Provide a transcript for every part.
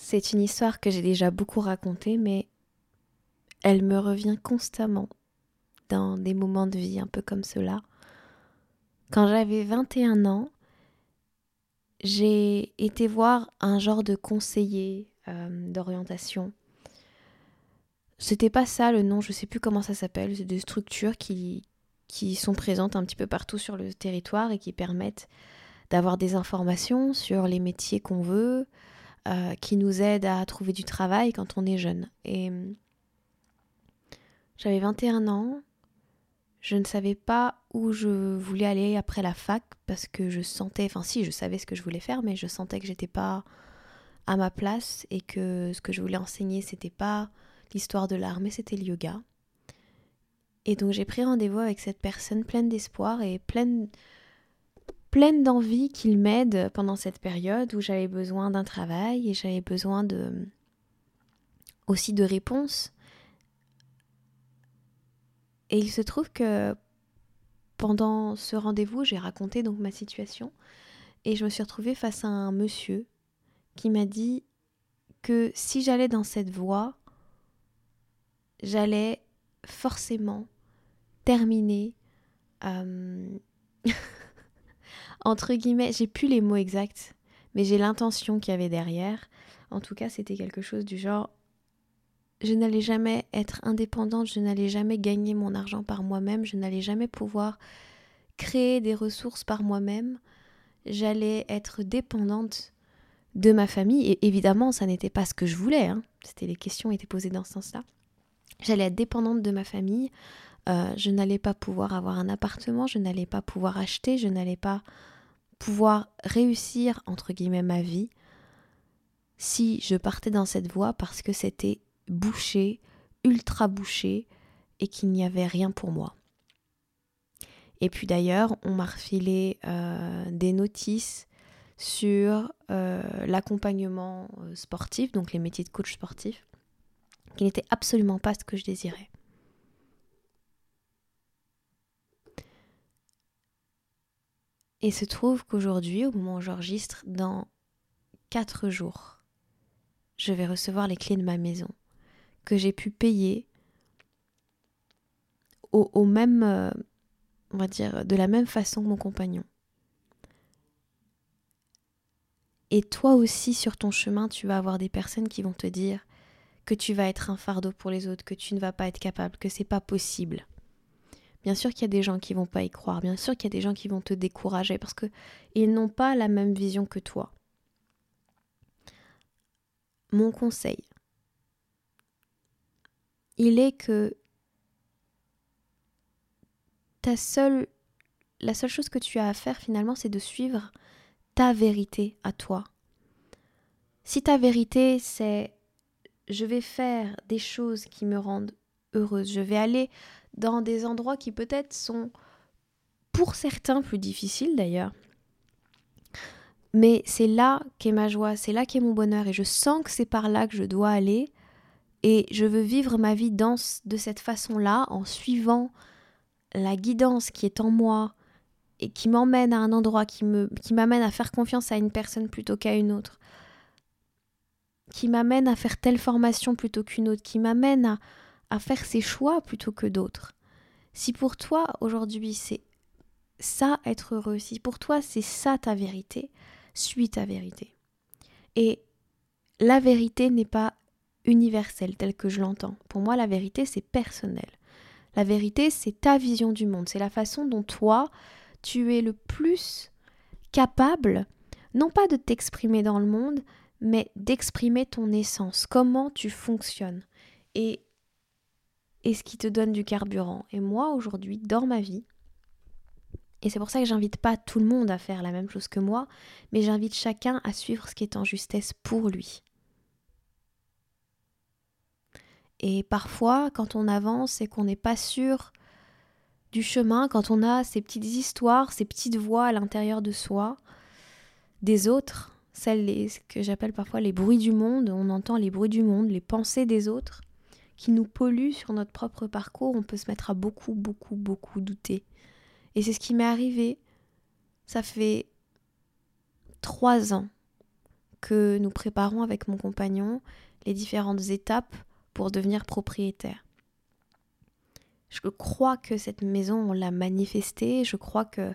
C'est une histoire que j'ai déjà beaucoup racontée, mais elle me revient constamment dans des moments de vie un peu comme cela. Quand j'avais 21 ans, j'ai été voir un genre de conseiller euh, d'orientation. C'était pas ça le nom, je sais plus comment ça s'appelle, c'est des structures qui, qui sont présentes un petit peu partout sur le territoire et qui permettent d'avoir des informations sur les métiers qu'on veut, euh, qui nous aide à trouver du travail quand on est jeune. Et hum, j'avais 21 ans, je ne savais pas où je voulais aller après la fac parce que je sentais, enfin si, je savais ce que je voulais faire, mais je sentais que j'étais pas à ma place et que ce que je voulais enseigner, c'était pas l'histoire de l'art, mais c'était le yoga. Et donc j'ai pris rendez-vous avec cette personne pleine d'espoir et pleine pleine d'envie qu'il m'aide pendant cette période où j'avais besoin d'un travail et j'avais besoin de aussi de réponses. Et il se trouve que pendant ce rendez-vous, j'ai raconté donc ma situation et je me suis retrouvée face à un monsieur qui m'a dit que si j'allais dans cette voie, j'allais forcément terminer euh, entre guillemets, j'ai plus les mots exacts, mais j'ai l'intention qu'il y avait derrière. En tout cas, c'était quelque chose du genre je n'allais jamais être indépendante, je n'allais jamais gagner mon argent par moi-même, je n'allais jamais pouvoir créer des ressources par moi-même, j'allais être dépendante de ma famille, et évidemment, ça n'était pas ce que je voulais, hein. c'était les questions étaient posées dans ce sens-là. J'allais être dépendante de ma famille, euh, je n'allais pas pouvoir avoir un appartement, je n'allais pas pouvoir acheter, je n'allais pas pouvoir réussir, entre guillemets, ma vie si je partais dans cette voie parce que c'était bouché, ultra bouché, et qu'il n'y avait rien pour moi. Et puis d'ailleurs, on m'a refilé euh, des notices sur euh, l'accompagnement sportif, donc les métiers de coach sportif, qui n'étaient absolument pas ce que je désirais. Et se trouve qu'aujourd'hui, au moment où j'enregistre, dans 4 jours, je vais recevoir les clés de ma maison que j'ai pu payer au, même, euh, on va dire, de la même façon que mon compagnon. Et toi aussi, sur ton chemin, tu vas avoir des personnes qui vont te dire que tu vas être un fardeau pour les autres, que tu ne vas pas être capable, que c'est pas possible. Bien sûr qu'il y a des gens qui vont pas y croire, bien sûr qu'il y a des gens qui vont te décourager parce que ils n'ont pas la même vision que toi. Mon conseil, il est que ta seule la seule chose que tu as à faire finalement, c'est de suivre ta vérité à toi. Si ta vérité, c'est je vais faire des choses qui me rendent heureuse, je vais aller dans des endroits qui peut-être sont pour certains plus difficiles d'ailleurs. Mais c'est là qu'est ma joie, c'est là qu'est mon bonheur et je sens que c'est par là que je dois aller et je veux vivre ma vie de cette façon-là en suivant la guidance qui est en moi et qui m'emmène à un endroit, qui m'amène à faire confiance à une personne plutôt qu'à une autre, qui m'amène à faire telle formation plutôt qu'une autre, qui m'amène à, à faire ses choix plutôt que d'autres. Si pour toi aujourd'hui c'est ça être heureux, si pour toi c'est ça ta vérité, suis ta vérité. Et la vérité n'est pas universelle telle que je l'entends. Pour moi, la vérité, c'est personnel. La vérité, c'est ta vision du monde. C'est la façon dont toi, tu es le plus capable, non pas de t'exprimer dans le monde, mais d'exprimer ton essence, comment tu fonctionnes. Et et ce qui te donne du carburant. Et moi, aujourd'hui, dans ma vie, et c'est pour ça que j'invite pas tout le monde à faire la même chose que moi, mais j'invite chacun à suivre ce qui est en justesse pour lui. Et parfois, quand on avance et qu'on n'est pas sûr du chemin, quand on a ces petites histoires, ces petites voix à l'intérieur de soi, des autres, celles que j'appelle parfois les bruits du monde, on entend les bruits du monde, les pensées des autres, qui nous pollue sur notre propre parcours, on peut se mettre à beaucoup, beaucoup, beaucoup douter. Et c'est ce qui m'est arrivé. Ça fait trois ans que nous préparons avec mon compagnon les différentes étapes pour devenir propriétaire. Je crois que cette maison, on l'a manifestée. Je crois que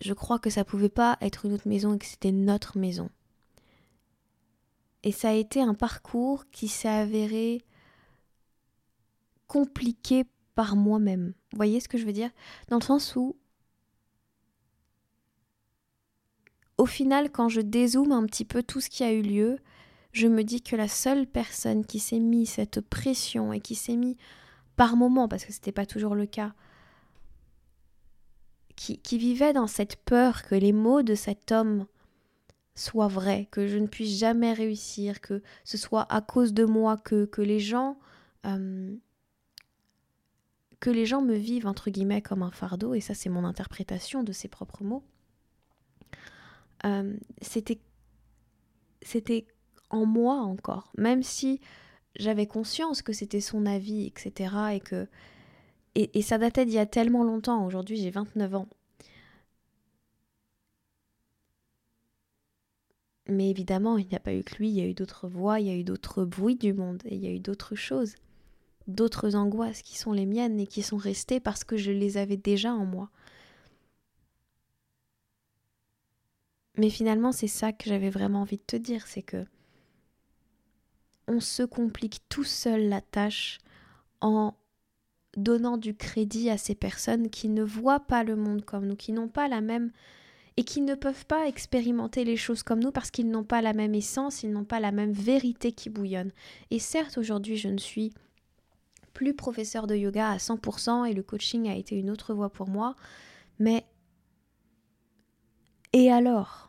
je crois que ça pouvait pas être une autre maison et que c'était notre maison. Et ça a été un parcours qui s'est avéré compliqué par moi-même. Vous voyez ce que je veux dire? Dans le sens où, au final, quand je dézoome un petit peu tout ce qui a eu lieu, je me dis que la seule personne qui s'est mis cette pression et qui s'est mis par moment, parce que ce n'était pas toujours le cas, qui, vivait dans cette peur que les mots de cet homme soient vrais, que je ne puisse jamais réussir, que ce soit à cause de moi que, que les gens euh, que les gens me vivent entre guillemets comme un fardeau, et ça c'est mon interprétation de ses propres mots, euh, c'était c'était en moi encore, même si j'avais conscience que c'était son avis, etc. Et que et, ça datait d'il y a tellement longtemps. Aujourd'hui, j'ai 29 ans. Mais évidemment, il n'y a pas eu que lui, il y a eu d'autres voix, il y a eu d'autres bruits du monde, il y a eu d'autres choses d'autres angoisses qui sont les miennes et qui sont restées parce que je les avais déjà en moi. Mais finalement, c'est ça que j'avais vraiment envie de te dire, c'est que on se complique tout seul la tâche en donnant du crédit à ces personnes qui ne voient pas le monde comme nous, qui n'ont pas la même et qui ne peuvent pas expérimenter les choses comme nous parce qu'ils n'ont pas la même essence, ils n'ont pas la même vérité qui bouillonne. Et certes, aujourd'hui, je ne suis plus professeur de yoga à 100% et le coaching a été une autre voie pour moi. Mais et alors?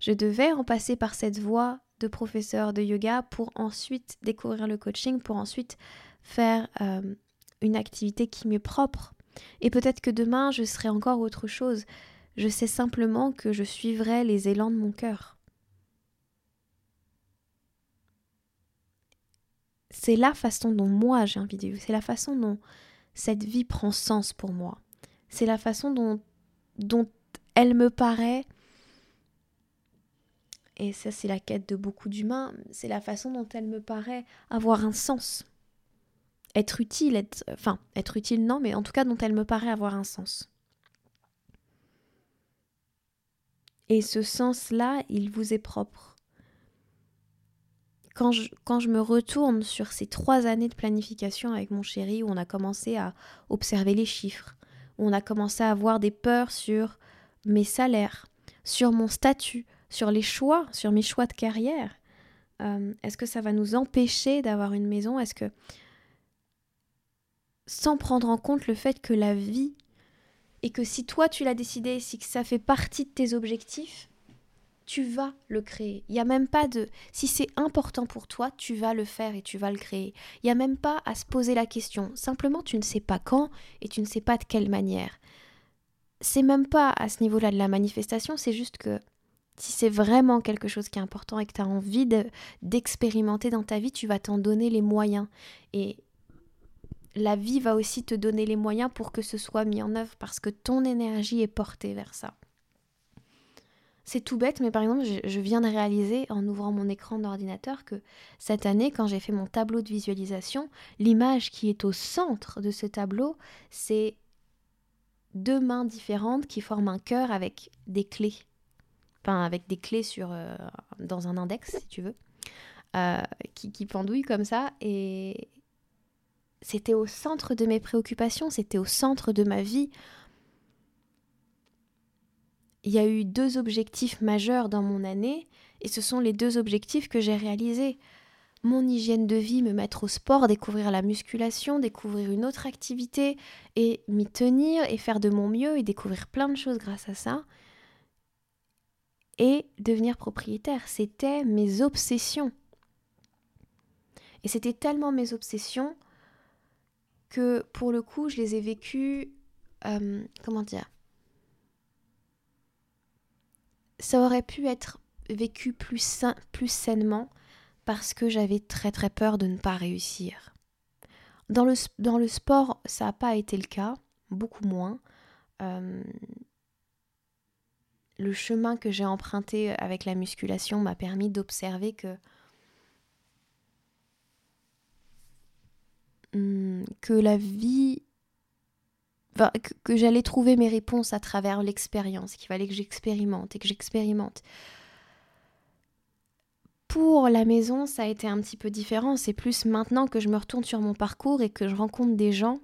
Je devais en passer par cette voie de professeur de yoga pour ensuite découvrir le coaching, pour ensuite faire euh, une activité qui m'est propre. Et peut-être que demain, je serai encore autre chose. Je sais simplement que je suivrai les élans de mon cœur. C'est la façon dont moi j'ai envie de vivre, c'est la façon dont cette vie prend sens pour moi. C'est la façon dont, elle me paraît, et ça c'est la quête de beaucoup d'humains, c'est la façon dont elle me paraît avoir un sens. Être utile, être, enfin, être utile non, mais en tout cas dont elle me paraît avoir un sens. Et ce sens-là, il vous est propre quand je, quand je me retourne sur ces trois années de planification avec mon chéri, où on a commencé à observer les chiffres, où on a commencé à avoir des peurs sur mes salaires, sur mon statut, sur les choix, sur mes choix de carrière, euh, est-ce que ça va nous empêcher d'avoir une maison? Est-ce que, sans prendre en compte le fait que la vie, et que si toi tu l'as décidé, si ça fait partie de tes objectifs, tu vas le créer. Il n'y a même pas de... Si c'est important pour toi, tu vas le faire et tu vas le créer. Il n'y a même pas à se poser la question. Simplement, tu ne sais pas quand et tu ne sais pas de quelle manière. C'est même pas à ce niveau-là de la manifestation, c'est juste que si c'est vraiment quelque chose qui est important et que tu as envie d'expérimenter dans ta vie, tu vas t'en donner les moyens. Et la vie va aussi te donner les moyens pour que ce soit mis en œuvre parce que ton énergie est portée vers ça. C'est tout bête, mais par exemple, je, viens de réaliser en ouvrant mon écran d'ordinateur que cette année, quand j'ai fait mon tableau de visualisation, l'image qui est au centre de ce tableau, c'est deux mains différentes qui forment un cœur avec des clés. Enfin, avec des clés sur, euh, dans un index, si tu veux. euh, qui, qui pendouille comme ça. Et c'était au centre de mes préoccupations, c'était au centre de ma vie. Il y a eu deux objectifs majeurs dans mon année, et ce sont les deux objectifs que j'ai réalisés mon hygiène de vie, me mettre au sport, découvrir la musculation, découvrir une autre activité et m'y tenir et faire de mon mieux et découvrir plein de choses grâce à ça. Et devenir propriétaire, c'était mes obsessions. Et c'était tellement mes obsessions que pour le coup, je les ai vécues, euh, comment dire, ça aurait pu être vécu plus, plus sainement parce que j'avais très très peur de ne pas réussir. Dans le, dans le sport, ça n'a pas été le cas, beaucoup moins. Euh, le chemin que j'ai emprunté avec la musculation m'a permis d'observer que hmm, que la vie que, que j'allais trouver mes réponses à travers l'expérience, qu'il fallait que j'expérimente et que j'expérimente. Pour la maison, ça a été un petit peu différent. C'est plus maintenant que je me retourne sur mon parcours et que je rencontre des gens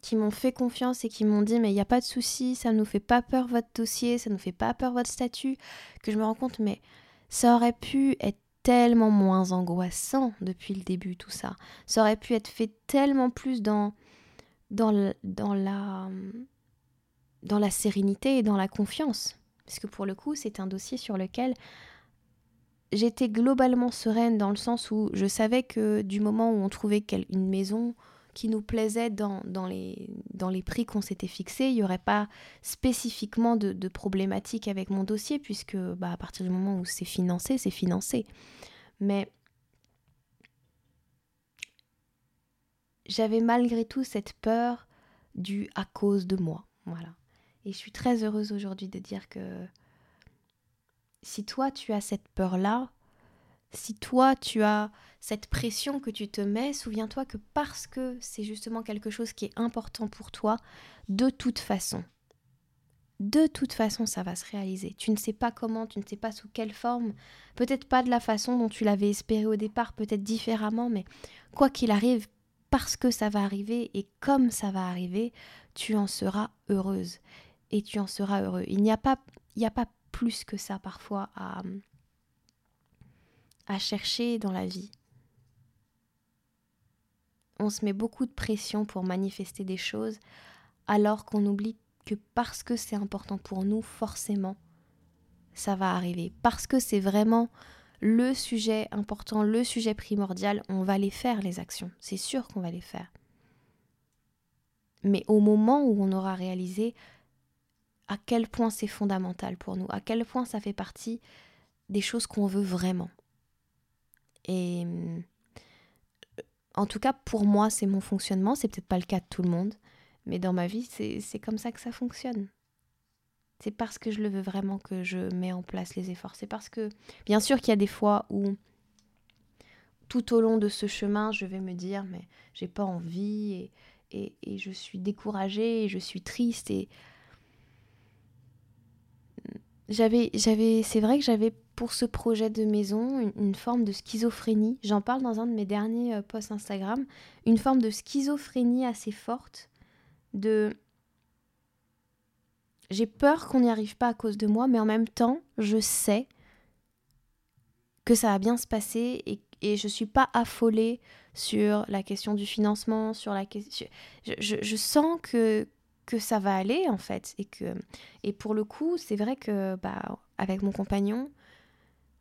qui m'ont fait confiance et qui m'ont dit mais il n'y a pas de souci, ça ne nous fait pas peur votre dossier, ça ne nous fait pas peur votre statut, que je me rends compte mais ça aurait pu être tellement moins angoissant depuis le début tout ça. Ça aurait pu être fait tellement plus dans dans, dans la dans la sérénité et dans la confiance. Parce que pour le coup, c'est un dossier sur lequel j'étais globalement sereine dans le sens où je savais que du moment où on trouvait une maison qui nous plaisait dans, dans, les, dans les prix qu'on s'était fixés, il n'y aurait pas spécifiquement de, de problématique avec mon dossier, puisque bah, à partir du moment où c'est financé, c'est financé. Mais j'avais malgré tout cette peur du à cause de moi. Voilà. Et je suis très heureuse aujourd'hui de dire que si toi tu as cette peur-là, si toi tu as cette pression que tu te mets, souviens-toi que parce que c'est justement quelque chose qui est important pour toi, de toute façon, de toute façon ça va se réaliser. Tu ne sais pas comment, tu ne sais pas sous quelle forme, peut-être pas de la façon dont tu l'avais espéré au départ, peut-être différemment, mais quoi qu'il arrive, parce que ça va arriver et comme ça va arriver, tu en seras heureuse et tu en seras heureux. Il n'y a pas, il a pas plus que ça parfois à, à chercher dans la vie. On se met beaucoup de pression pour manifester des choses alors qu'on oublie que parce que c'est important pour nous, forcément, ça va arriver. Parce que c'est vraiment le sujet important, le sujet primordial, on va les faire, les actions. C'est sûr qu'on va les faire. Mais au moment où on aura réalisé à quel point c'est fondamental pour nous, à quel point ça fait partie des choses qu'on veut vraiment. Et euh, en tout cas, pour moi, c'est mon fonctionnement. C'est peut-être pas le cas de tout le monde, mais dans ma vie, c'est comme ça que ça fonctionne. C'est parce que je le veux vraiment que je mets en place les efforts. C'est parce que, bien sûr, qu'il y a des fois où, tout au long de ce chemin, je vais me dire, mais j'ai pas envie et, et, je suis découragée et je suis triste et j'avais, j'avais, c'est vrai que j'avais pour ce projet de maison une, forme de schizophrénie. J'en parle dans un de mes derniers euh, posts Instagram. Une forme de schizophrénie assez forte. De. J'ai peur qu'on n'y arrive pas à cause de moi, mais en même temps, je sais que ça va bien se passer et, je suis pas affolée sur la question du financement, sur la question. je, sens que, que ça va aller en fait et que et pour le coup c'est vrai que bah avec mon compagnon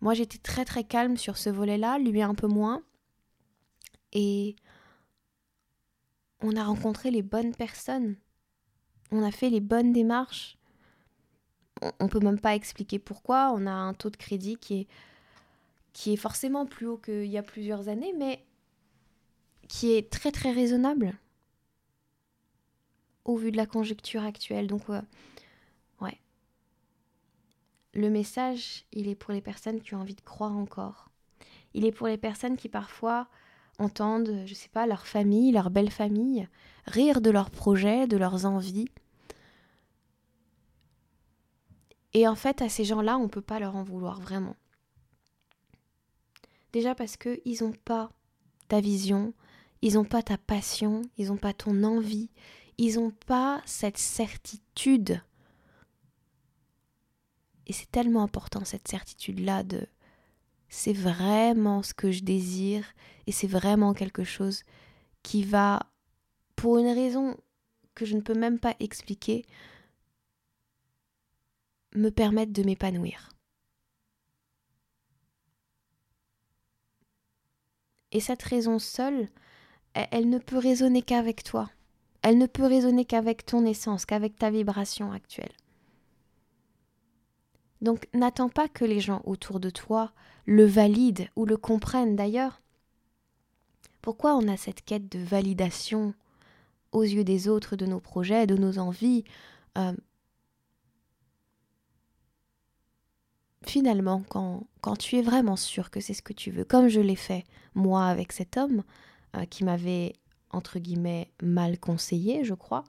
moi j'étais très très calme sur ce volet là lui un peu moins et on a rencontré les bonnes personnes on a fait les bonnes démarches on, on peut même pas expliquer pourquoi on a un taux de crédit qui est forcément plus haut qu'il y a plusieurs années mais qui est très très raisonnable au vu de la conjecture actuelle. Donc, ouais. Le message, il est pour les personnes qui ont envie de croire encore. Il est pour les personnes qui parfois entendent, je sais pas, leur famille, leur belle famille, rire de leurs projets, de leurs envies. Et en fait, à ces gens-là, on ne peut pas leur en vouloir vraiment. Déjà parce qu'ils n'ont pas ta vision, ils n'ont pas ta passion, ils n'ont pas ton envie, ils n'ont pas cette certitude. Et c'est tellement important cette certitude-là de c'est vraiment ce que je désire et c'est vraiment quelque chose qui va, pour une raison que je ne peux même pas expliquer, me permettre de m'épanouir. Et cette raison seule, elle, ne peut résonner qu'avec toi. Elle ne peut résonner qu'avec ton essence, qu'avec ta vibration actuelle. Donc n'attends pas que les gens autour de toi le valident ou le comprennent d'ailleurs. Pourquoi on a cette quête de validation aux yeux des autres de nos projets, de nos envies euh, Finalement, quand, quand, tu es vraiment sûr que c'est ce que tu veux, comme je l'ai fait moi avec cet homme euh, qui m'avait, entre guillemets, mal conseillé, je crois,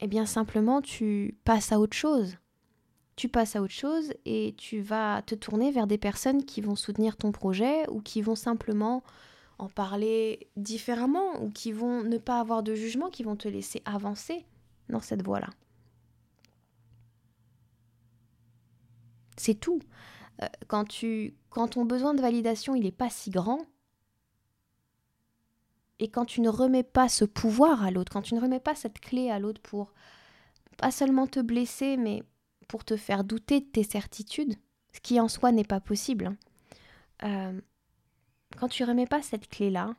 eh bien simplement tu passes à autre chose tu passes à autre chose et tu vas te tourner vers des personnes qui vont soutenir ton projet ou qui vont simplement en parler différemment ou qui vont ne pas avoir de jugement, qui vont te laisser avancer dans cette voie-là. C'est tout. Euh, quand, tu, quand ton besoin de validation il n'est pas si grand, et quand tu ne remets pas ce pouvoir à l'autre, quand tu ne remets pas cette clé à l'autre pour pas seulement te blesser, mais pour te faire douter de tes certitudes, ce qui en soi n'est pas possible. Hein. Euh, quand tu remets pas cette clé-là,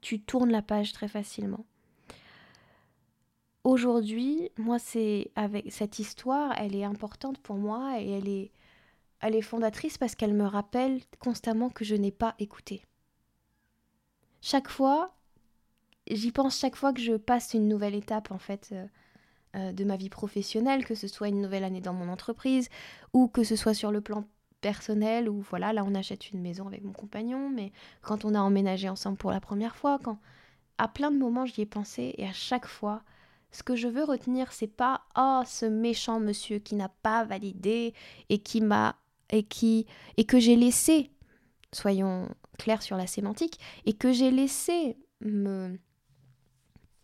tu tournes la page très facilement. Aujourd'hui, moi, c'est avec cette histoire, elle est importante pour moi et elle est, elle est fondatrice parce qu'elle me rappelle constamment que je n'ai pas écouté. Chaque fois, j'y pense chaque fois que je passe une nouvelle étape en fait. Euh, euh, de ma vie professionnelle, que ce soit une nouvelle année dans mon entreprise, ou que ce soit sur le plan personnel, ou voilà, là on achète une maison avec mon compagnon, mais quand on a emménagé ensemble pour la première fois, à plein de moments j'y ai pensé, et à chaque fois, ce que je veux retenir, c'est pas oh ce méchant monsieur qui n'a pas validé et qui m'a et qui et que j'ai laissé, soyons clairs sur la sémantique, et que j'ai laissé me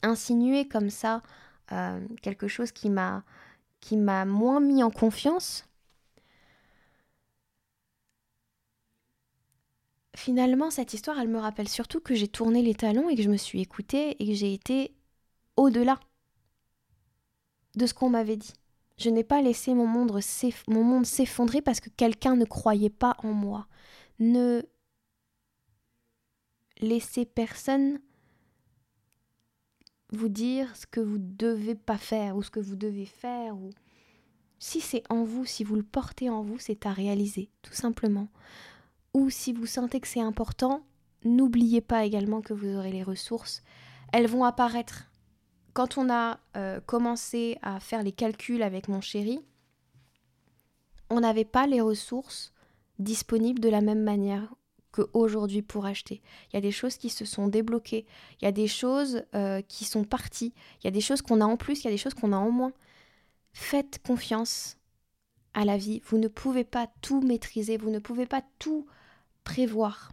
insinuer comme ça euh, quelque chose qui m'a qui m'a moins mis en confiance. Finalement, cette histoire, elle me rappelle surtout que j'ai tourné les talons et que je me suis écoutée et que j'ai été au-delà de ce qu'on m'avait dit. Je n'ai pas laissé mon monde s'effondrer parce que quelqu'un ne croyait pas en moi. Ne laissez personne vous dire ce que vous devez pas faire ou ce que vous devez faire ou si c'est en vous, si vous le portez en vous, c'est à réaliser, tout simplement. Ou si vous sentez que c'est important, n'oubliez pas également que vous aurez les ressources. Elles vont apparaître. Quand on a euh, commencé à faire les calculs avec mon chéri, on n'avait pas les ressources disponibles de la même manière qu'aujourd'hui pour acheter. Il y a des choses qui se sont débloquées, il y a des choses euh, qui sont parties, il y a des choses qu'on a en plus, il y a des choses qu'on a en moins. Faites confiance à la vie. Vous ne pouvez pas tout maîtriser, vous ne pouvez pas tout prévoir.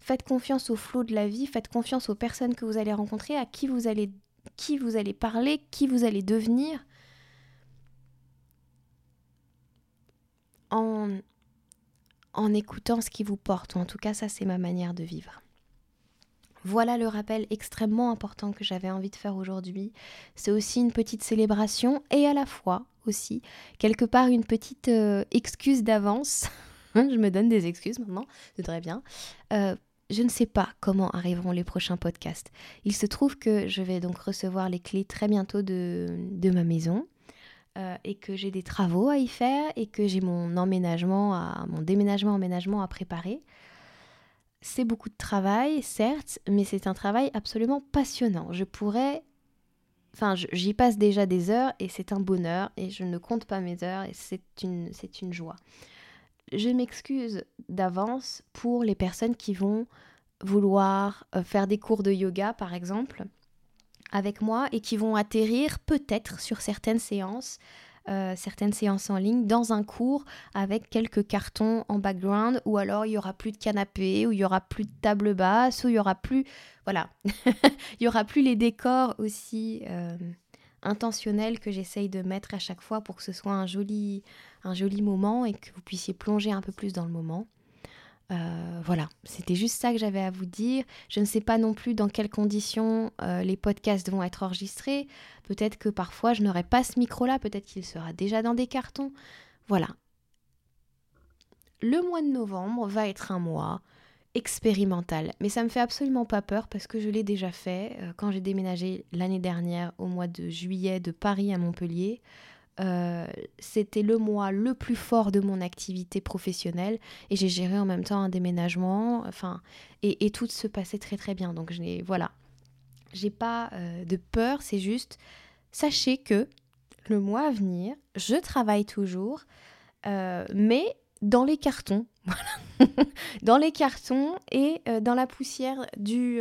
Faites confiance au flot de la vie, faites confiance aux personnes que vous allez rencontrer, à qui vous allez, qui vous allez parler, qui vous allez devenir. En, en écoutant ce qui vous porte, ou en tout cas ça c'est ma manière de vivre. Voilà le rappel extrêmement important que j'avais envie de faire aujourd'hui. C'est aussi une petite célébration et à la fois aussi quelque part une petite euh, excuse d'avance. je me donne des excuses maintenant, c'est très bien. Euh, je ne sais pas comment arriveront les prochains podcasts. Il se trouve que je vais donc recevoir les clés très bientôt de, de ma maison. Euh, et que j'ai des travaux à y faire et que j'ai mon emménagement, à, mon déménagement emménagement à préparer. C'est beaucoup de travail, certes, mais c'est un travail absolument passionnant. Je pourrais, enfin, j'y passe déjà des heures et c'est un bonheur et je ne compte pas mes heures et c'est une, c'est une joie. Je m'excuse d'avance pour les personnes qui vont vouloir euh, faire des cours de yoga, par exemple avec moi et qui vont atterrir peut-être sur certaines séances euh, certaines séances en ligne dans un cours avec quelques cartons en background ou alors il y aura plus de canapé ou il y aura plus de table basse ou il y aura plus voilà. Il y aura plus les décors aussi euh, intentionnels que j'essaye de mettre à chaque fois pour que ce soit un joli un joli moment et que vous puissiez plonger un peu plus dans le moment euh, voilà, c'était juste ça que j'avais à vous dire. Je ne sais pas non plus dans quelles conditions euh, les podcasts vont être enregistrés. Peut-être que parfois je n'aurai pas ce micro-là, peut-être qu'il sera déjà dans des cartons. Voilà. Le mois de novembre va être un mois expérimental, mais ça me fait absolument pas peur parce que je l'ai déjà fait euh, quand j'ai déménagé l'année dernière au mois de juillet de Paris à Montpellier. Euh, c'était le mois le plus fort de mon activité professionnelle et j'ai géré en même temps un déménagement, enfin, et, tout se passait très très bien. Donc je n'ai, voilà, j'ai pas euh, de peur, c'est juste, sachez que le mois à venir, je travaille toujours, mais dans les cartons, dans les cartons et dans la poussière du,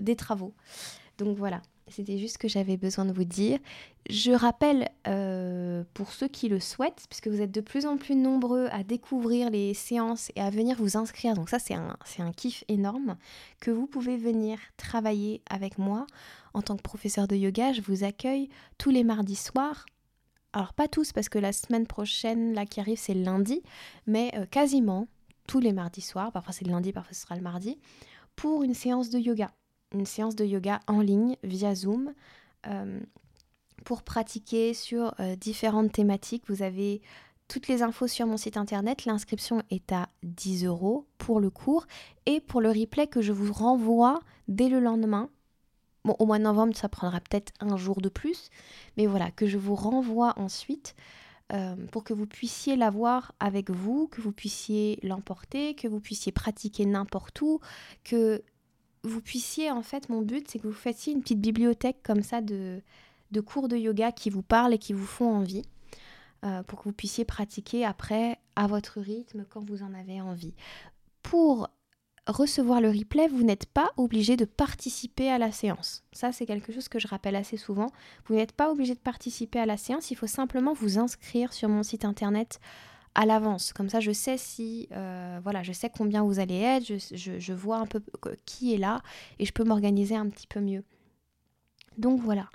des travaux. Donc voilà, c'était juste ce que j'avais besoin de vous dire. Je rappelle euh, pour ceux qui le souhaitent, puisque vous êtes de plus en plus nombreux à découvrir les séances et à venir vous inscrire, donc ça c'est un, kiff énorme, que vous pouvez venir travailler avec moi en tant que professeur de yoga. Je vous accueille tous les mardis soirs. Alors pas tous parce que la semaine prochaine, là qui arrive, c'est lundi, mais euh, quasiment tous les mardis soirs, parfois c'est le lundi, parfois ce sera le mardi, pour une séance de yoga. Une séance de yoga en ligne via Zoom. Euh, pour pratiquer sur euh, différentes thématiques. Vous avez toutes les infos sur mon site internet. L'inscription est à 10 euros pour le cours. Et pour le replay que je vous renvoie dès le lendemain. Bon, au mois de novembre, ça prendra peut-être un jour de plus, mais voilà, que je vous renvoie ensuite euh, pour que vous puissiez l'avoir avec vous, que vous puissiez l'emporter, que vous puissiez pratiquer n'importe où, que vous puissiez, en fait, mon but, c'est que vous fassiez une petite bibliothèque comme ça de, de cours de yoga qui vous parlent et qui vous font envie, euh, pour que vous puissiez pratiquer après à votre rythme quand vous en avez envie. Pour recevoir le replay, vous n'êtes pas obligé de participer à la séance. Ça, c'est quelque chose que je rappelle assez souvent. Vous n'êtes pas obligé de participer à la séance, il faut simplement vous inscrire sur mon site internet à l'avance. Comme ça, je sais si, euh, voilà, je sais combien vous allez être, je, vois un peu qui est là et je peux m'organiser un petit peu mieux. Donc voilà.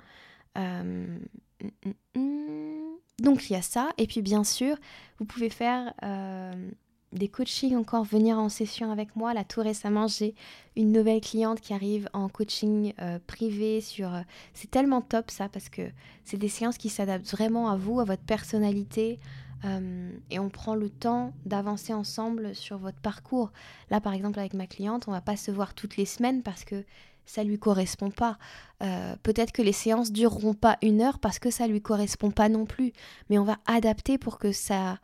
Euh, mm, mm, mm. donc il y a ça. Et puis bien sûr, vous pouvez faire euh, des coachings encore, venir en session avec moi. Là, tout récemment, j'ai une nouvelle cliente qui arrive en coaching privé sur... c'est tellement top ça parce que c'est des séances qui s'adaptent vraiment à vous, à votre personnalité, euh, et on prend le temps d'avancer ensemble sur votre parcours. Là, par exemple, avec ma cliente, on va pas se voir toutes les semaines parce que ça lui correspond pas. Euh, peut-être que les séances dureront pas une heure parce que ça lui correspond pas non plus. Mais on va adapter pour que ça,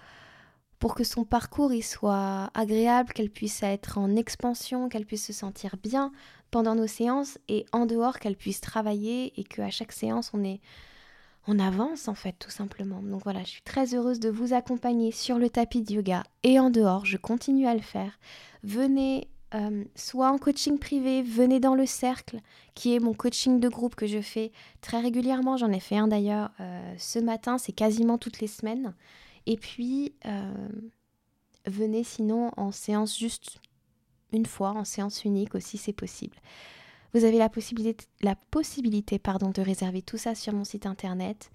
pour que son parcours il soit agréable, qu'elle puisse être en expansion, qu'elle puisse se sentir bien pendant nos séances et en dehors qu'elle puisse travailler et qu'à chaque séance on ait on avance en fait tout simplement. Donc voilà, je suis très heureuse de vous accompagner sur le tapis de yoga et en dehors, je continue à le faire. Venez euh, soit en coaching privé, venez dans le cercle, qui est mon coaching de groupe que je fais très régulièrement. J'en ai fait un d'ailleurs euh, ce matin, c'est quasiment toutes les semaines. Et puis, euh, venez sinon en séance juste une fois, en séance unique aussi, c'est possible. Vous avez la possibilité, la possibilité pardon, de réserver tout ça sur mon site internet.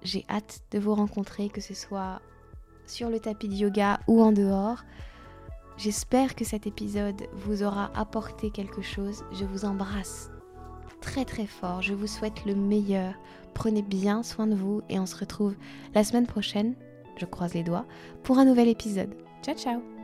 J'ai hâte de vous rencontrer, que ce soit sur le tapis de yoga ou en dehors. J'espère que cet épisode vous aura apporté quelque chose. Je vous embrasse très très fort. Je vous souhaite le meilleur. Prenez bien soin de vous et on se retrouve la semaine prochaine, je croise les doigts, pour un nouvel épisode. Ciao ciao